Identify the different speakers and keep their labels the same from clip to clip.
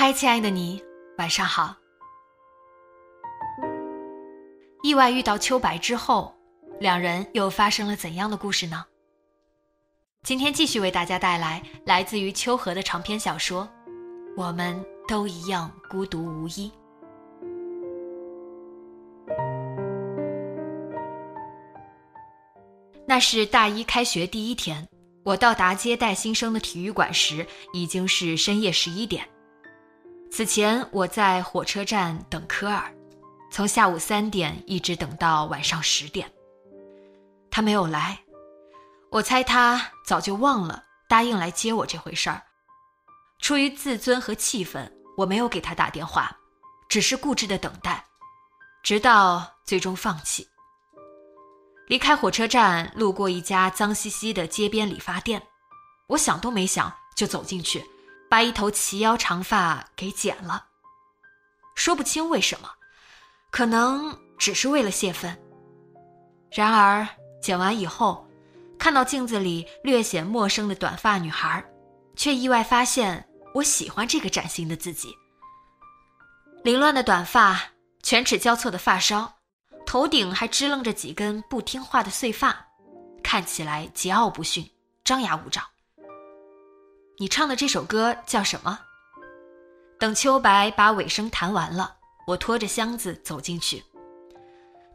Speaker 1: 嗨，亲爱的你，晚上好。意外遇到秋白之后，两人又发生了怎样的故事呢？今天继续为大家带来来自于秋荷的长篇小说《我们都一样孤独无依》。那是大一开学第一天，我到达接待新生的体育馆时，已经是深夜十一点。此前我在火车站等科尔，从下午三点一直等到晚上十点。他没有来，我猜他早就忘了答应来接我这回事儿。出于自尊和气愤，我没有给他打电话，只是固执的等待，直到最终放弃。离开火车站，路过一家脏兮兮的街边理发店，我想都没想就走进去。把一头齐腰长发给剪了，说不清为什么，可能只是为了泄愤。然而剪完以后，看到镜子里略显陌生的短发女孩，却意外发现我喜欢这个崭新的自己。凌乱的短发，犬齿交错的发梢，头顶还支棱着几根不听话的碎发，看起来桀骜不驯，张牙舞爪。你唱的这首歌叫什么？等秋白把尾声弹完了，我拖着箱子走进去。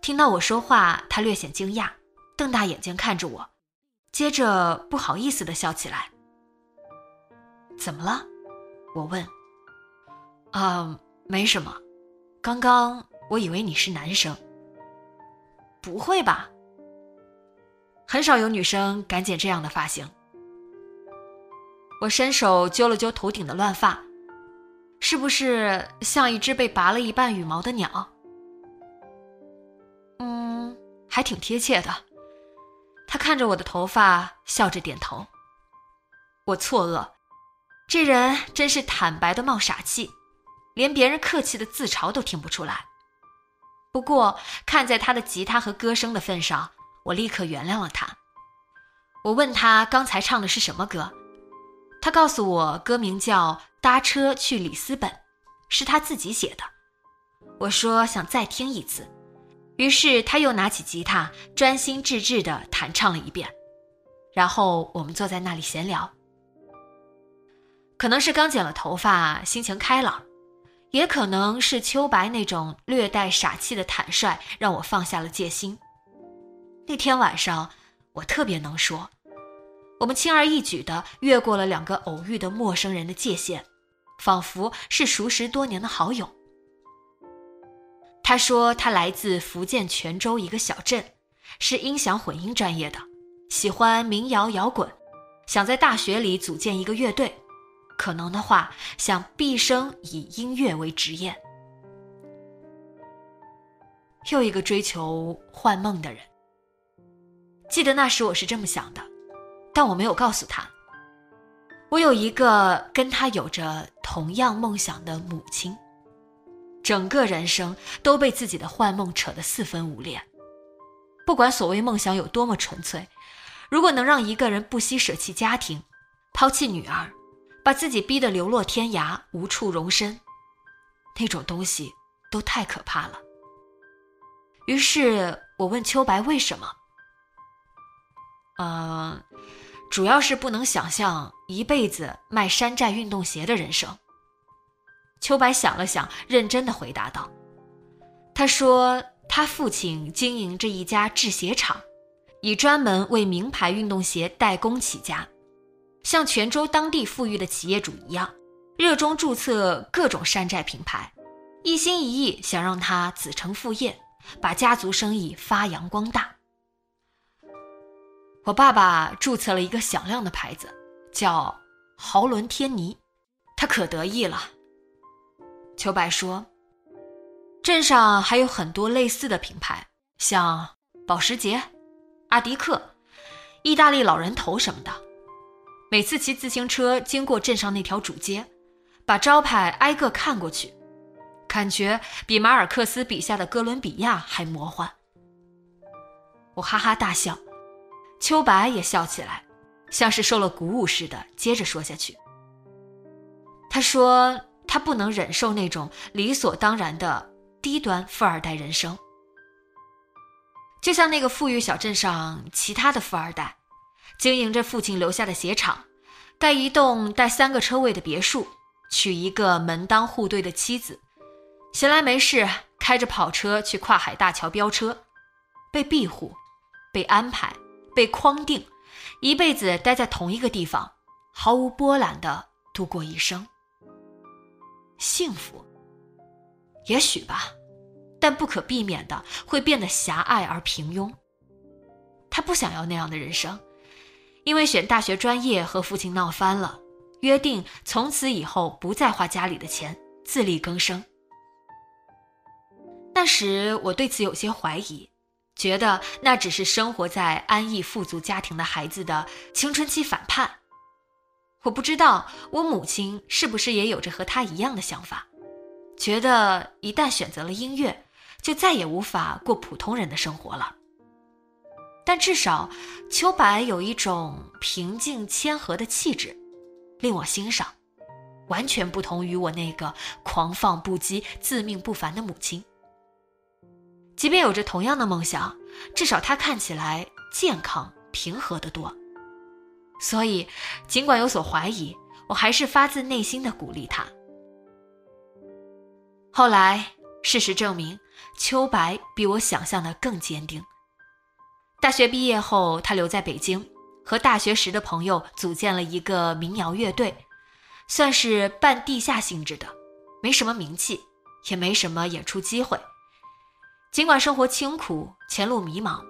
Speaker 1: 听到我说话，他略显惊讶，瞪大眼睛看着我，接着不好意思的笑起来。怎么了？我问。啊，没什么。刚刚我以为你是男生。不会吧？很少有女生敢剪这样的发型。我伸手揪了揪头顶的乱发，是不是像一只被拔了一半羽毛的鸟？嗯，还挺贴切的。他看着我的头发，笑着点头。我错愕，这人真是坦白的冒傻气，连别人客气的自嘲都听不出来。不过看在他的吉他和歌声的份上，我立刻原谅了他。我问他刚才唱的是什么歌？他告诉我，歌名叫《搭车去里斯本》，是他自己写的。我说想再听一次，于是他又拿起吉他，专心致志地弹唱了一遍。然后我们坐在那里闲聊。可能是刚剪了头发，心情开朗；也可能是秋白那种略带傻气的坦率，让我放下了戒心。那天晚上，我特别能说。我们轻而易举地越过了两个偶遇的陌生人的界限，仿佛是熟识多年的好友。他说他来自福建泉州一个小镇，是音响混音专业的，喜欢民谣摇滚，想在大学里组建一个乐队，可能的话想毕生以音乐为职业。又一个追求幻梦的人。记得那时我是这么想的。但我没有告诉他，我有一个跟他有着同样梦想的母亲。整个人生都被自己的幻梦扯得四分五裂。不管所谓梦想有多么纯粹，如果能让一个人不惜舍弃家庭，抛弃女儿，把自己逼得流落天涯，无处容身，那种东西都太可怕了。于是我问秋白为什么。嗯。主要是不能想象一辈子卖山寨运动鞋的人生。秋白想了想，认真的回答道：“他说他父亲经营着一家制鞋厂，以专门为名牌运动鞋代工起家，像泉州当地富裕的企业主一样，热衷注册各种山寨品牌，一心一意想让他子承父业，把家族生意发扬光大。我爸爸注册了一个响亮的牌子，叫豪伦天尼，他可得意了。秋白说：“镇上还有很多类似的品牌，像保时捷、阿迪克、意大利老人头什么的。每次骑自行车经过镇上那条主街，把招牌挨个看过去，感觉比马尔克斯笔下的哥伦比亚还魔幻。”我哈哈大笑。秋白也笑起来，像是受了鼓舞似的，接着说下去。他说：“他不能忍受那种理所当然的低端富二代人生，就像那个富裕小镇上其他的富二代，经营着父亲留下的鞋厂，盖一栋带三个车位的别墅，娶一个门当户对的妻子，闲来没事开着跑车去跨海大桥飙车，被庇护，被安排。”被框定，一辈子待在同一个地方，毫无波澜的度过一生。幸福，也许吧，但不可避免的会变得狭隘而平庸。他不想要那样的人生，因为选大学专业和父亲闹翻了，约定从此以后不再花家里的钱，自力更生。那时我对此有些怀疑。觉得那只是生活在安逸富足家庭的孩子的青春期反叛。我不知道我母亲是不是也有着和他一样的想法，觉得一旦选择了音乐，就再也无法过普通人的生活了。但至少秋白有一种平静谦和的气质，令我欣赏，完全不同于我那个狂放不羁、自命不凡的母亲。即便有着同样的梦想，至少他看起来健康平和得多。所以，尽管有所怀疑，我还是发自内心的鼓励他。后来，事实证明，秋白比我想象的更坚定。大学毕业后，他留在北京，和大学时的朋友组建了一个民谣乐队，算是半地下性质的，没什么名气，也没什么演出机会。尽管生活清苦，前路迷茫，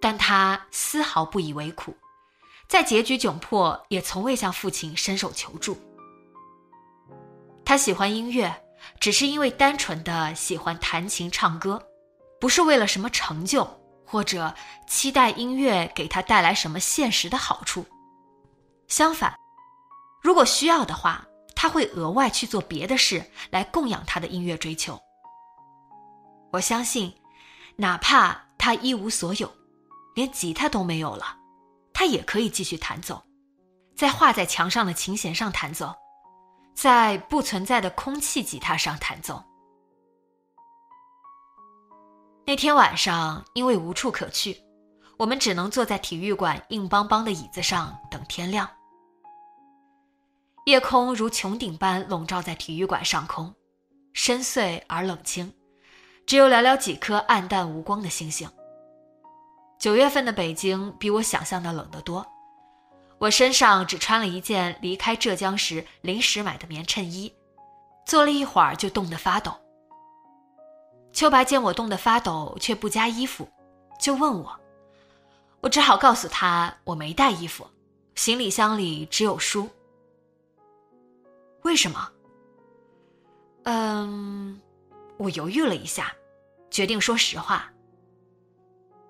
Speaker 1: 但他丝毫不以为苦，在结局窘迫，也从未向父亲伸手求助。他喜欢音乐，只是因为单纯的喜欢弹琴唱歌，不是为了什么成就，或者期待音乐给他带来什么现实的好处。相反，如果需要的话，他会额外去做别的事来供养他的音乐追求。我相信，哪怕他一无所有，连吉他都没有了，他也可以继续弹奏，在画在墙上的琴弦上弹奏，在不存在的空气吉他上弹奏。那天晚上，因为无处可去，我们只能坐在体育馆硬邦邦的椅子上等天亮。夜空如穹顶般笼罩在体育馆上空，深邃而冷清。只有寥寥几颗暗淡无光的星星。九月份的北京比我想象的冷得多，我身上只穿了一件离开浙江时临时买的棉衬衣，坐了一会儿就冻得发抖。秋白见我冻得发抖却不加衣服，就问我，我只好告诉他我没带衣服，行李箱里只有书。为什么？嗯，我犹豫了一下。决定说实话，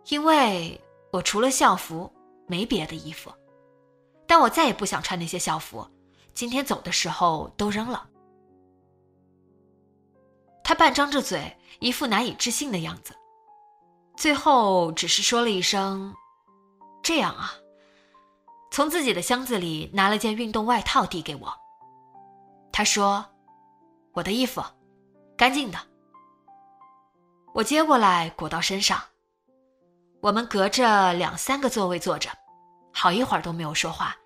Speaker 1: 因为我除了校服没别的衣服，但我再也不想穿那些校服，今天走的时候都扔了。他半张着嘴，一副难以置信的样子，最后只是说了一声：“这样啊。”从自己的箱子里拿了件运动外套递给我。他说：“我的衣服，干净的。”我接过来裹到身上，我们隔着两三个座位坐着，好一会儿都没有说话。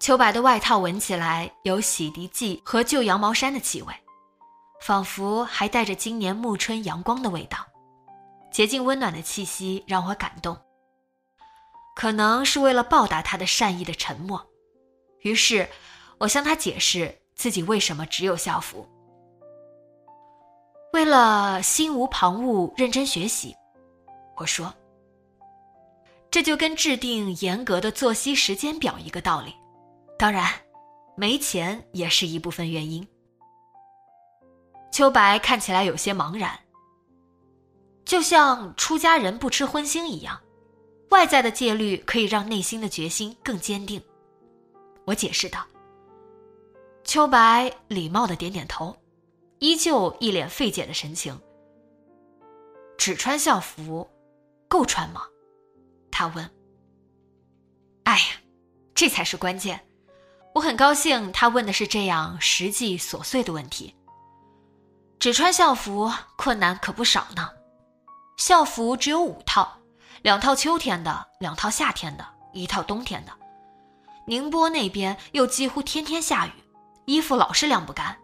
Speaker 1: 秋白的外套闻起来有洗涤剂和旧羊毛衫的气味，仿佛还带着今年暮春阳光的味道，洁净温暖的气息让我感动。可能是为了报答他的善意的沉默，于是我向他解释自己为什么只有校服。为了心无旁骛、认真学习，我说。这就跟制定严格的作息时间表一个道理，当然，没钱也是一部分原因。秋白看起来有些茫然，就像出家人不吃荤腥一样，外在的戒律可以让内心的决心更坚定。我解释道。秋白礼貌的点点头，依旧一脸费解的神情。只穿校服，够穿吗？他问：“哎呀，这才是关键。我很高兴他问的是这样实际琐碎的问题。只穿校服困难可不少呢。校服只有五套，两套秋天的，两套夏天的，一套冬天的。宁波那边又几乎天天下雨，衣服老是晾不干。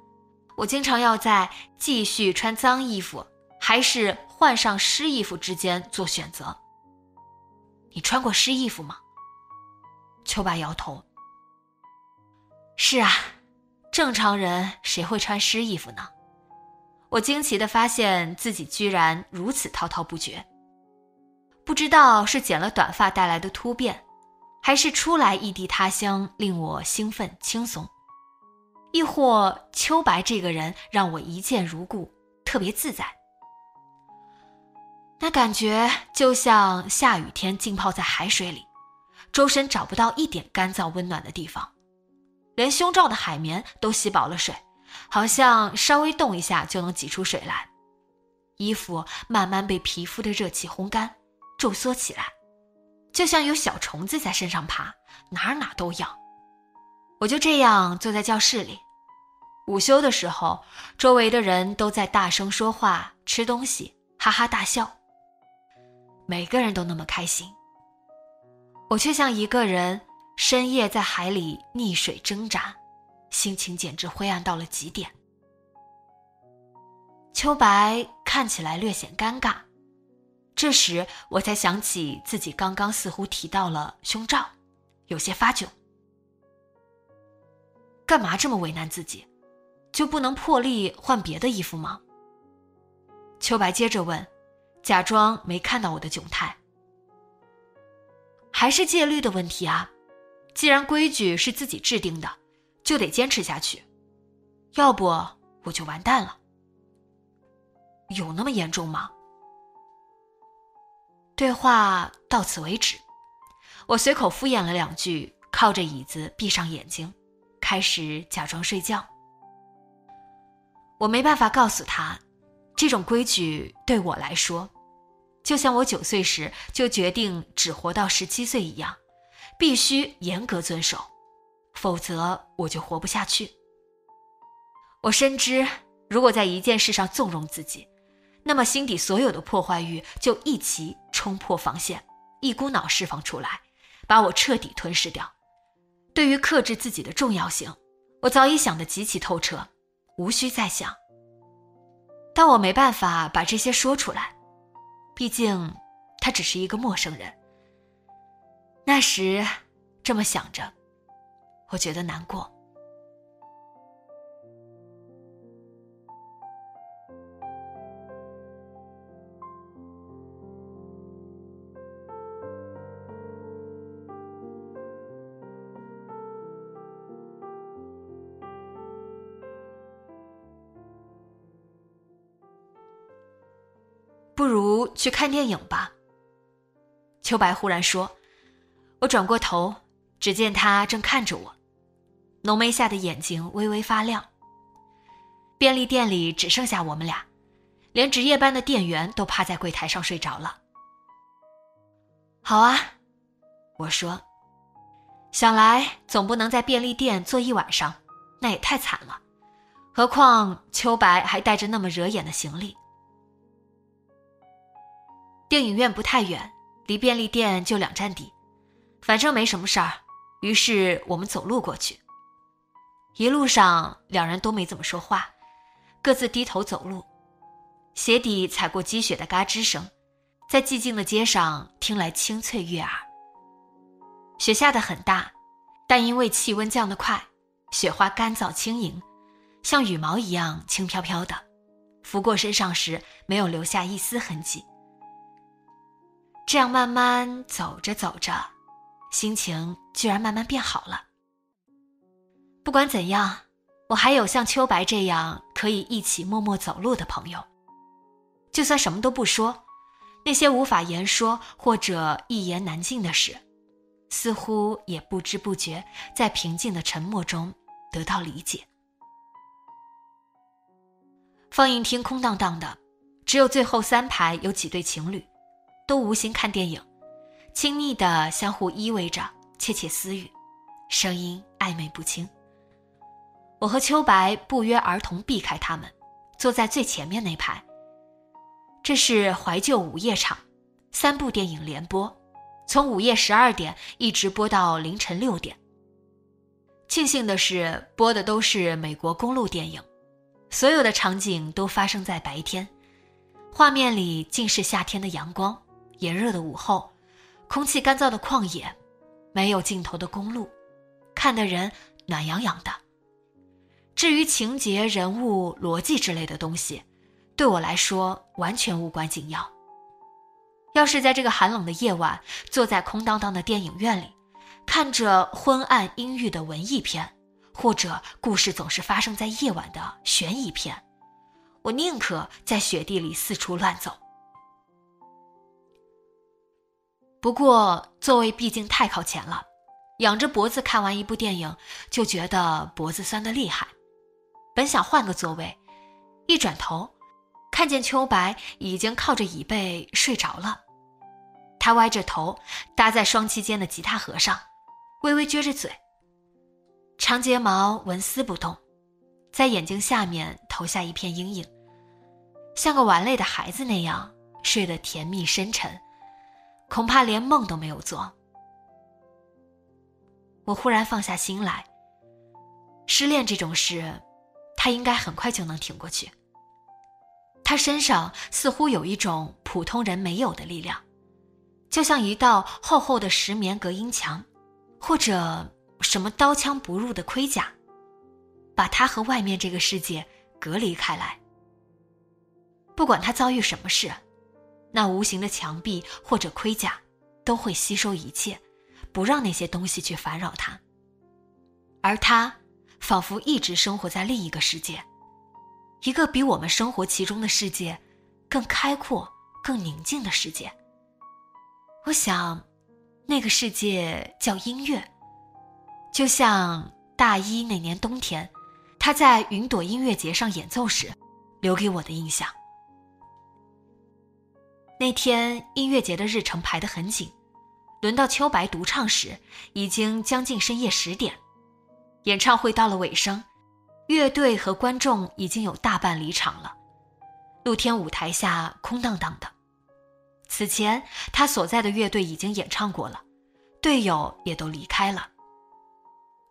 Speaker 1: 我经常要在继续穿脏衣服还是换上湿衣服之间做选择。”你穿过湿衣服吗？秋白摇头。是啊，正常人谁会穿湿衣服呢？我惊奇的发现自己居然如此滔滔不绝。不知道是剪了短发带来的突变，还是初来异地他乡令我兴奋轻松，亦或秋白这个人让我一见如故，特别自在。那感觉就像下雨天浸泡在海水里，周身找不到一点干燥温暖的地方，连胸罩的海绵都吸饱了水，好像稍微动一下就能挤出水来。衣服慢慢被皮肤的热气烘干，皱缩起来，就像有小虫子在身上爬，哪哪都痒。我就这样坐在教室里，午休的时候，周围的人都在大声说话、吃东西、哈哈大笑。每个人都那么开心，我却像一个人深夜在海里溺水挣扎，心情简直灰暗到了极点。秋白看起来略显尴尬，这时我才想起自己刚刚似乎提到了胸罩，有些发窘。干嘛这么为难自己？就不能破例换别的衣服吗？秋白接着问。假装没看到我的窘态，还是戒律的问题啊！既然规矩是自己制定的，就得坚持下去，要不我就完蛋了。有那么严重吗？对话到此为止，我随口敷衍了两句，靠着椅子闭上眼睛，开始假装睡觉。我没办法告诉他，这种规矩对我来说。就像我九岁时就决定只活到十七岁一样，必须严格遵守，否则我就活不下去。我深知，如果在一件事上纵容自己，那么心底所有的破坏欲就一齐冲破防线，一股脑释放出来，把我彻底吞噬掉。对于克制自己的重要性，我早已想得极其透彻，无需再想。但我没办法把这些说出来。毕竟，他只是一个陌生人。那时，这么想着，我觉得难过。去看电影吧。秋白忽然说。我转过头，只见他正看着我，浓眉下的眼睛微微发亮。便利店里只剩下我们俩，连值夜班的店员都趴在柜台上睡着了。好啊，我说。想来总不能在便利店坐一晚上，那也太惨了。何况秋白还带着那么惹眼的行李。电影院不太远，离便利店就两站地，反正没什么事儿，于是我们走路过去。一路上两人都没怎么说话，各自低头走路，鞋底踩过积雪的嘎吱声，在寂静的街上听来清脆悦耳。雪下得很大，但因为气温降得快，雪花干燥轻盈，像羽毛一样轻飘飘的，拂过身上时没有留下一丝痕迹。这样慢慢走着走着，心情居然慢慢变好了。不管怎样，我还有像秋白这样可以一起默默走路的朋友。就算什么都不说，那些无法言说或者一言难尽的事，似乎也不知不觉在平静的沉默中得到理解。放映厅空荡荡的，只有最后三排有几对情侣。都无心看电影，亲昵的相互依偎着，窃窃私语，声音暧昧不清。我和秋白不约而同避开他们，坐在最前面那排。这是怀旧午夜场，三部电影连播，从午夜十二点一直播到凌晨六点。庆幸的是，播的都是美国公路电影，所有的场景都发生在白天，画面里尽是夏天的阳光。炎热的午后，空气干燥的旷野，没有尽头的公路，看的人暖洋洋的。至于情节、人物、逻辑之类的东西，对我来说完全无关紧要。要是在这个寒冷的夜晚，坐在空荡荡的电影院里，看着昏暗阴郁的文艺片，或者故事总是发生在夜晚的悬疑片，我宁可在雪地里四处乱走。不过座位毕竟太靠前了，仰着脖子看完一部电影就觉得脖子酸得厉害。本想换个座位，一转头，看见秋白已经靠着椅背睡着了。他歪着头搭在双膝间的吉他盒上，微微撅着嘴，长睫毛纹丝不动，在眼睛下面投下一片阴影，像个玩累的孩子那样睡得甜蜜深沉。恐怕连梦都没有做。我忽然放下心来。失恋这种事，他应该很快就能挺过去。他身上似乎有一种普通人没有的力量，就像一道厚厚的石棉隔音墙，或者什么刀枪不入的盔甲，把他和外面这个世界隔离开来。不管他遭遇什么事。那无形的墙壁或者盔甲，都会吸收一切，不让那些东西去烦扰他。而他，仿佛一直生活在另一个世界，一个比我们生活其中的世界更开阔、更宁静的世界。我想，那个世界叫音乐，就像大一那年冬天，他在云朵音乐节上演奏时，留给我的印象。那天音乐节的日程排得很紧，轮到秋白独唱时，已经将近深夜十点。演唱会到了尾声，乐队和观众已经有大半离场了，露天舞台下空荡荡的。此前他所在的乐队已经演唱过了，队友也都离开了。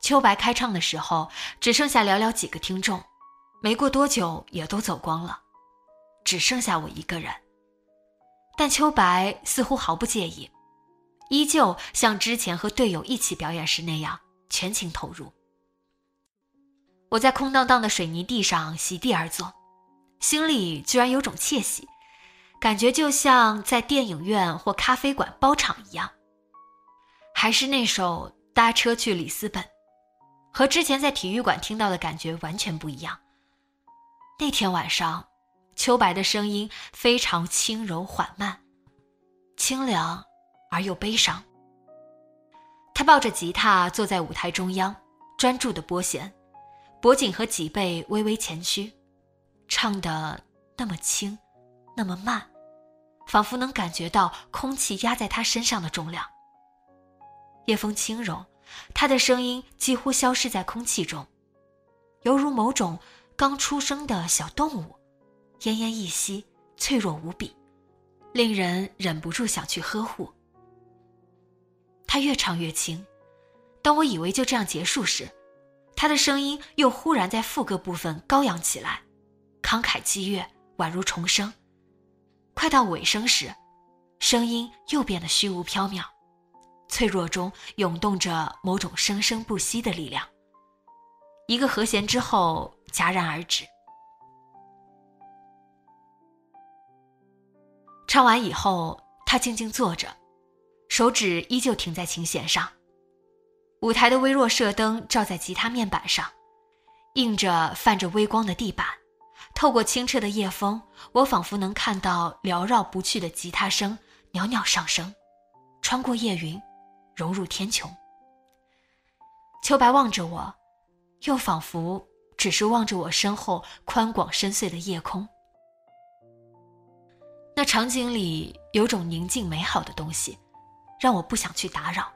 Speaker 1: 秋白开唱的时候，只剩下寥寥几个听众，没过多久也都走光了，只剩下我一个人。但秋白似乎毫不介意，依旧像之前和队友一起表演时那样全情投入。我在空荡荡的水泥地上席地而坐，心里居然有种窃喜，感觉就像在电影院或咖啡馆包场一样。还是那首《搭车去里斯本》，和之前在体育馆听到的感觉完全不一样。那天晚上。秋白的声音非常轻柔缓慢，清凉而又悲伤。他抱着吉他坐在舞台中央，专注的拨弦，脖颈和脊背微微前屈，唱得那么轻，那么慢，仿佛能感觉到空气压在他身上的重量。夜风轻柔，他的声音几乎消失在空气中，犹如某种刚出生的小动物。奄奄一息，脆弱无比，令人忍不住想去呵护。他越唱越轻，当我以为就这样结束时，他的声音又忽然在副歌部分高扬起来，慷慨激越，宛如重生。快到尾声时，声音又变得虚无缥缈，脆弱中涌动着某种生生不息的力量。一个和弦之后戛然而止。唱完以后，他静静坐着，手指依旧停在琴弦上。舞台的微弱射灯照在吉他面板上，映着泛着微光的地板。透过清澈的夜风，我仿佛能看到缭绕不去的吉他声袅袅上升，穿过夜云，融入天穹。秋白望着我，又仿佛只是望着我身后宽广深邃的夜空。那场景里有种宁静美好的东西，让我不想去打扰。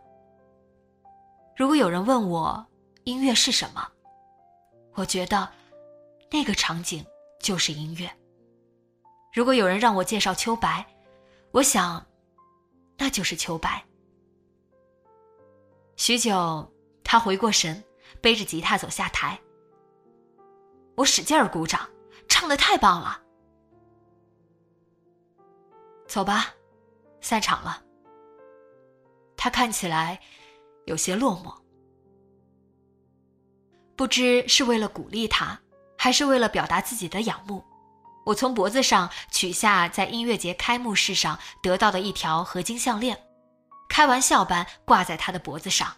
Speaker 1: 如果有人问我音乐是什么，我觉得那个场景就是音乐。如果有人让我介绍秋白，我想那就是秋白。许久，他回过神，背着吉他走下台。我使劲儿鼓掌，唱的太棒了。走吧，散场了。他看起来有些落寞，不知是为了鼓励他，还是为了表达自己的仰慕。我从脖子上取下在音乐节开幕式上得到的一条合金项链，开玩笑般挂在他的脖子上。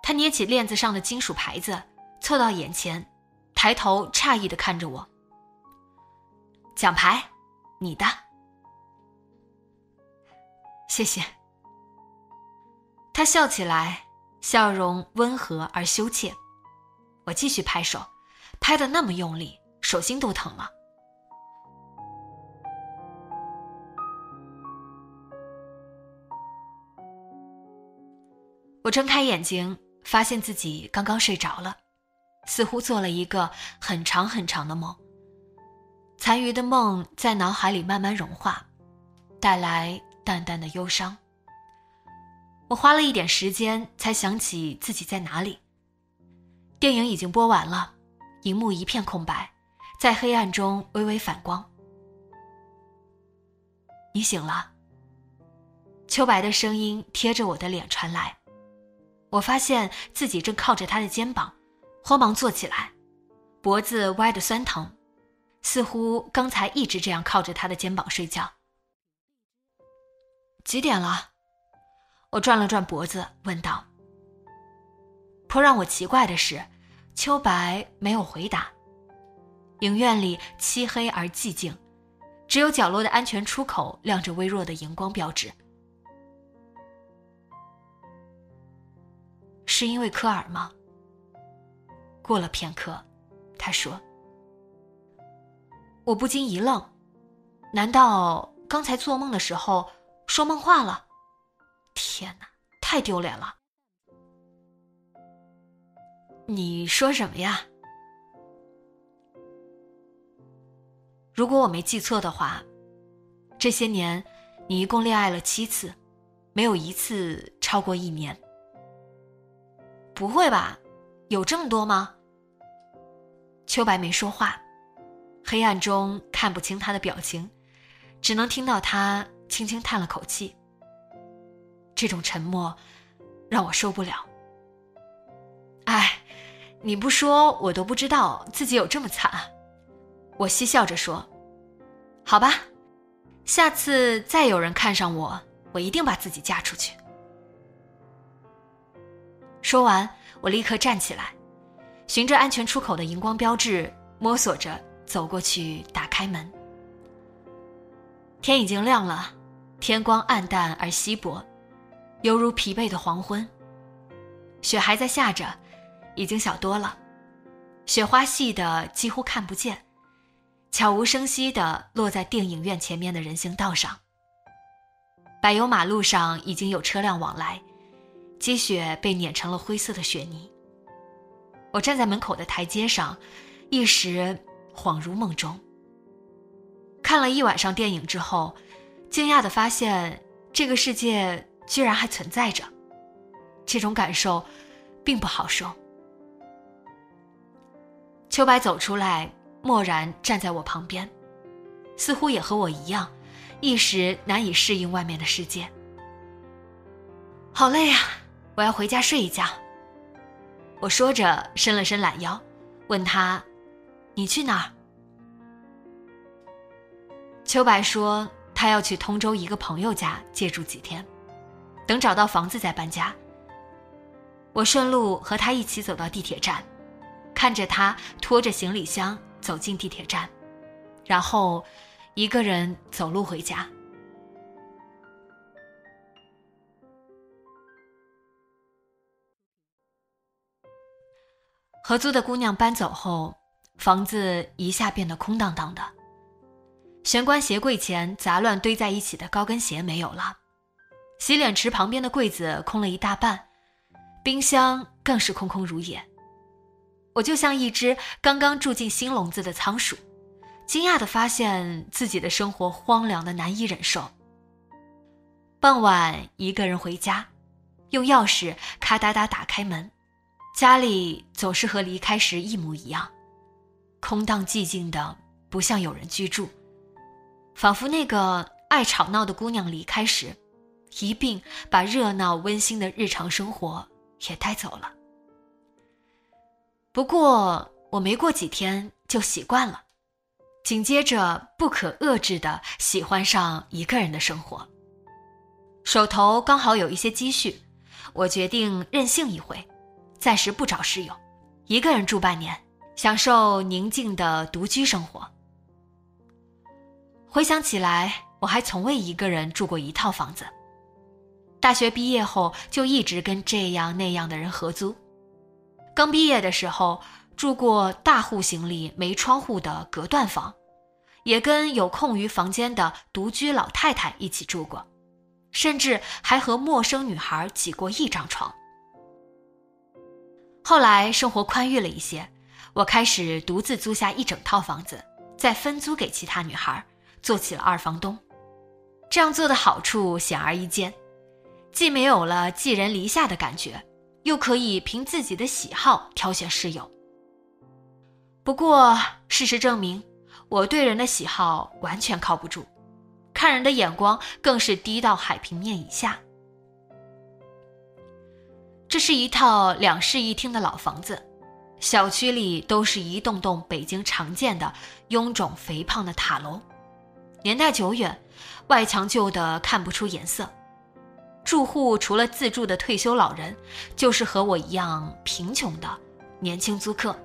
Speaker 1: 他捏起链子上的金属牌子，凑到眼前，抬头诧异的看着我。奖牌，你的。谢谢。他笑起来，笑容温和而羞怯。我继续拍手，拍的那么用力，手心都疼了。我睁开眼睛，发现自己刚刚睡着了，似乎做了一个很长很长的梦。残余的梦在脑海里慢慢融化，带来。淡淡的忧伤。我花了一点时间才想起自己在哪里。电影已经播完了，荧幕一片空白，在黑暗中微微反光。你醒了。秋白的声音贴着我的脸传来，我发现自己正靠着他的肩膀，慌忙坐起来，脖子歪得酸疼，似乎刚才一直这样靠着他的肩膀睡觉。几点了？我转了转脖子，问道。颇让我奇怪的是，秋白没有回答。影院里漆黑而寂静，只有角落的安全出口亮着微弱的荧光标志。是因为科尔吗？过了片刻，他说。我不禁一愣，难道刚才做梦的时候？说梦话了，天哪，太丢脸了！你说什么呀？如果我没记错的话，这些年你一共恋爱了七次，没有一次超过一年。不会吧？有这么多吗？秋白没说话，黑暗中看不清他的表情，只能听到他。轻轻叹了口气。这种沉默让我受不了。哎，你不说我都不知道自己有这么惨。我嬉笑着说：“好吧，下次再有人看上我，我一定把自己嫁出去。”说完，我立刻站起来，循着安全出口的荧光标志，摸索着走过去，打开门。天已经亮了。天光暗淡而稀薄，犹如疲惫的黄昏。雪还在下着，已经小多了，雪花细的几乎看不见，悄无声息地落在电影院前面的人行道上。柏油马路上已经有车辆往来，积雪被碾成了灰色的雪泥。我站在门口的台阶上，一时恍如梦中。看了一晚上电影之后。惊讶的发现，这个世界居然还存在着，这种感受并不好受。秋白走出来，默然站在我旁边，似乎也和我一样，一时难以适应外面的世界。好累呀，我要回家睡一觉。我说着，伸了伸懒腰，问他：“你去哪儿？”秋白说：“他要去通州一个朋友家借住几天，等找到房子再搬家。”我顺路和他一起走到地铁站，看着他拖着行李箱走进地铁站，然后一个人走路回家。合租的姑娘搬走后，房子一下变得空荡荡的。玄关鞋柜前杂乱堆在一起的高跟鞋没有了，洗脸池旁边的柜子空了一大半，冰箱更是空空如也。我就像一只刚刚住进新笼子的仓鼠，惊讶地发现自己的生活荒凉的难以忍受。傍晚一个人回家，用钥匙咔哒哒打开门。家里总是和离开时一模一样，空荡寂静的，不像有人居住，仿佛那个爱吵闹的姑娘离开时，一并把热闹温馨的日常生活也带走了。不过我没过几天就习惯了，紧接着不可遏制的喜欢上一个人的生活。手头刚好有一些积蓄，我决定任性一回。暂时不找室友，一个人住半年，享受宁静的独居生活。回想起来，我还从未一个人住过一套房子。大学毕业后就一直跟这样那样的人合租。刚毕业的时候住过大户型里没窗户的隔断房，也跟有空余房间的独居老太太一起住过，甚至还和陌生女孩挤过一张床。后来生活宽裕了一些，我开始独自租下一整套房子，再分租给其他女孩，做起了二房东。这样做的好处显而易见，既没有了寄人篱下的感觉，又可以凭自己的喜好挑选室友。不过事实证明，我对人的喜好完全靠不住，看人的眼光更是低到海平面以下。这是一套两室一厅的老房子，小区里都是一栋栋北京常见的臃肿肥胖的塔楼，年代久远，外墙旧的看不出颜色。住户除了自住的退休老人，就是和我一样贫穷的年轻租客。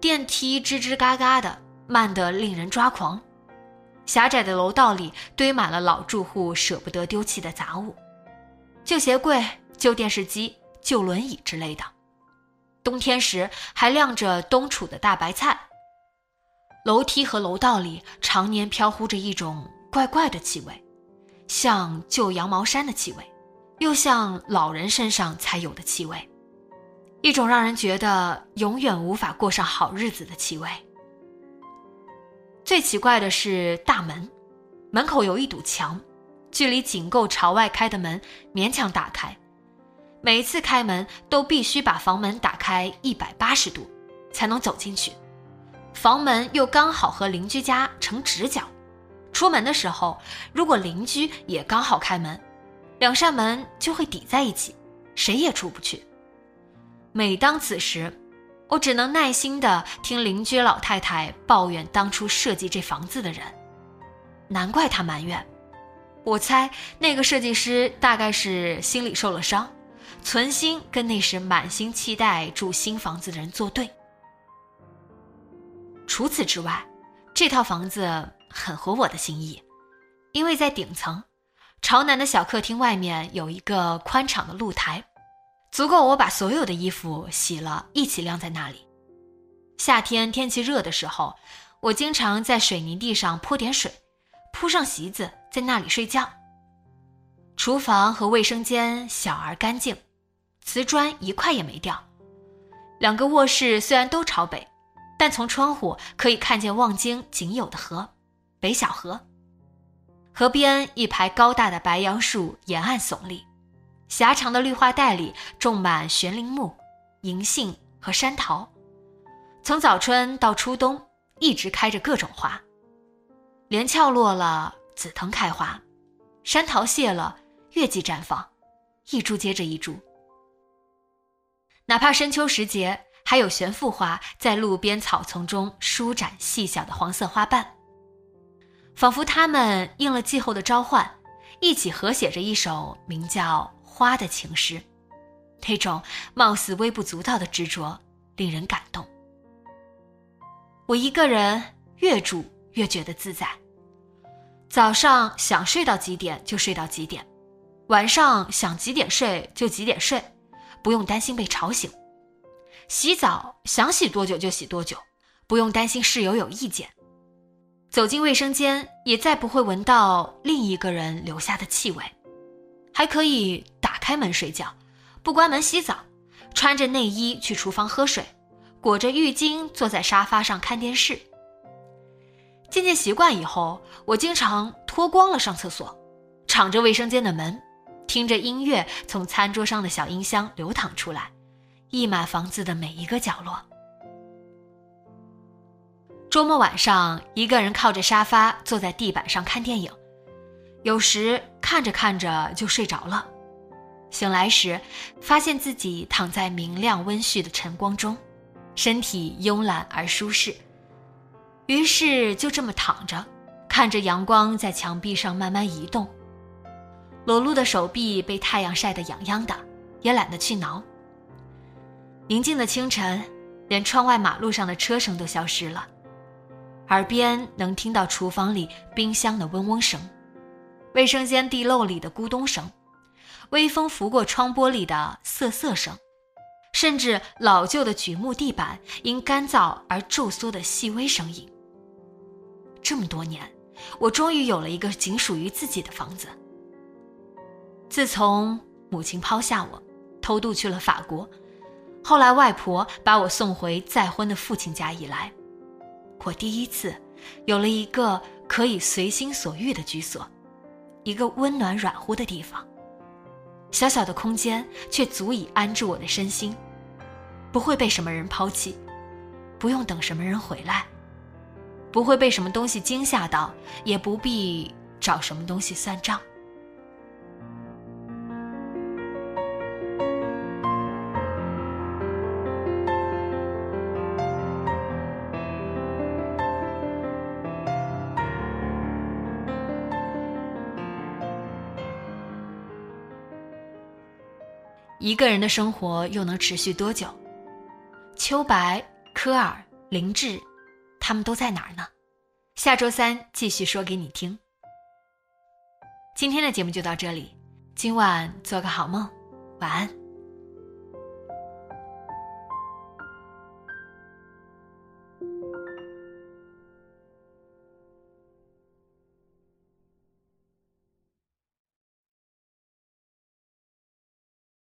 Speaker 1: 电梯吱吱嘎嘎的，慢得令人抓狂。狭窄的楼道里堆满了老住户舍不得丢弃的杂物，旧鞋柜。旧电视机、旧轮椅之类的，冬天时还晾着冬储的大白菜。楼梯和楼道里常年飘忽着一种怪怪的气味，像旧羊毛衫的气味，又像老人身上才有的气味，一种让人觉得永远无法过上好日子的气味。最奇怪的是大门，门口有一堵墙，距离仅够朝外开的门勉强打开。每一次开门都必须把房门打开一百八十度，才能走进去。房门又刚好和邻居家成直角，出门的时候，如果邻居也刚好开门，两扇门就会抵在一起，谁也出不去。每当此时，我只能耐心地听邻居老太太抱怨当初设计这房子的人，难怪她埋怨。我猜那个设计师大概是心里受了伤。存心跟那时满心期待住新房子的人作对。除此之外，这套房子很合我的心意，因为在顶层，朝南的小客厅外面有一个宽敞的露台，足够我把所有的衣服洗了一起晾在那里。夏天天气热的时候，我经常在水泥地上泼点水，铺上席子在那里睡觉。厨房和卫生间小而干净。瓷砖一块也没掉，两个卧室虽然都朝北，但从窗户可以看见望京仅有的河——北小河。河边一排高大的白杨树沿岸耸立，狭长的绿化带里种满悬铃木、银杏和山桃，从早春到初冬一直开着各种花，连翘落了紫藤开花，山桃谢了，月季绽放，一株接着一株。哪怕深秋时节，还有悬浮花在路边草丛中舒展细小的黄色花瓣，仿佛它们应了季候的召唤，一起合写着一首名叫《花》的情诗。那种貌似微不足道的执着，令人感动。我一个人越住越觉得自在。早上想睡到几点就睡到几点，晚上想几点睡就几点睡，不用担心被吵醒。洗澡想洗多久就洗多久，不用担心室友有意见。走进卫生间也再不会闻到另一个人留下的气味，还可以打开门睡觉。不关门洗澡，穿着内衣去厨房喝水，裹着浴巾坐在沙发上看电视。渐渐习惯以后，我经常脱光了上厕所，敞着卫生间的门，听着音乐从餐桌上的小音箱流淌出来，溢满房子的每一个角落。周末晚上，一个人靠着沙发坐在地板上看电影，有时看着看着就睡着了。醒来时，发现自己躺在明亮温煦的晨光中，身体慵懒而舒适。于是就这么躺着，看着阳光在墙壁上慢慢移动。裸露的手臂被太阳晒得痒痒的，也懒得去挠。宁静的清晨，连窗外马路上的车声都消失了，耳边能听到厨房里冰箱的嗡嗡声，卫生间地漏里的咕咚声。微风拂过窗玻璃的瑟瑟声，甚至老旧的榉木地板因干燥而皱缩的细微声音。这么多年，我终于有了一个仅属于自己的房子。自从母亲抛下我，偷渡去了法国，后来外婆把我送回再婚的父亲家以来，我第一次有了一个可以随心所欲的居所，一个温暖软乎的地方。小小的空间，却足以安住我的身心，不会被什么人抛弃，不用等什么人回来，不会被什么东西惊吓到，也不必找什么东西算账。一个人的生活又能持续多久？秋白、科尔、林志，他们都在哪儿呢？下周三继续说给你听。今天的节目就到这里，今晚做个好梦，晚安。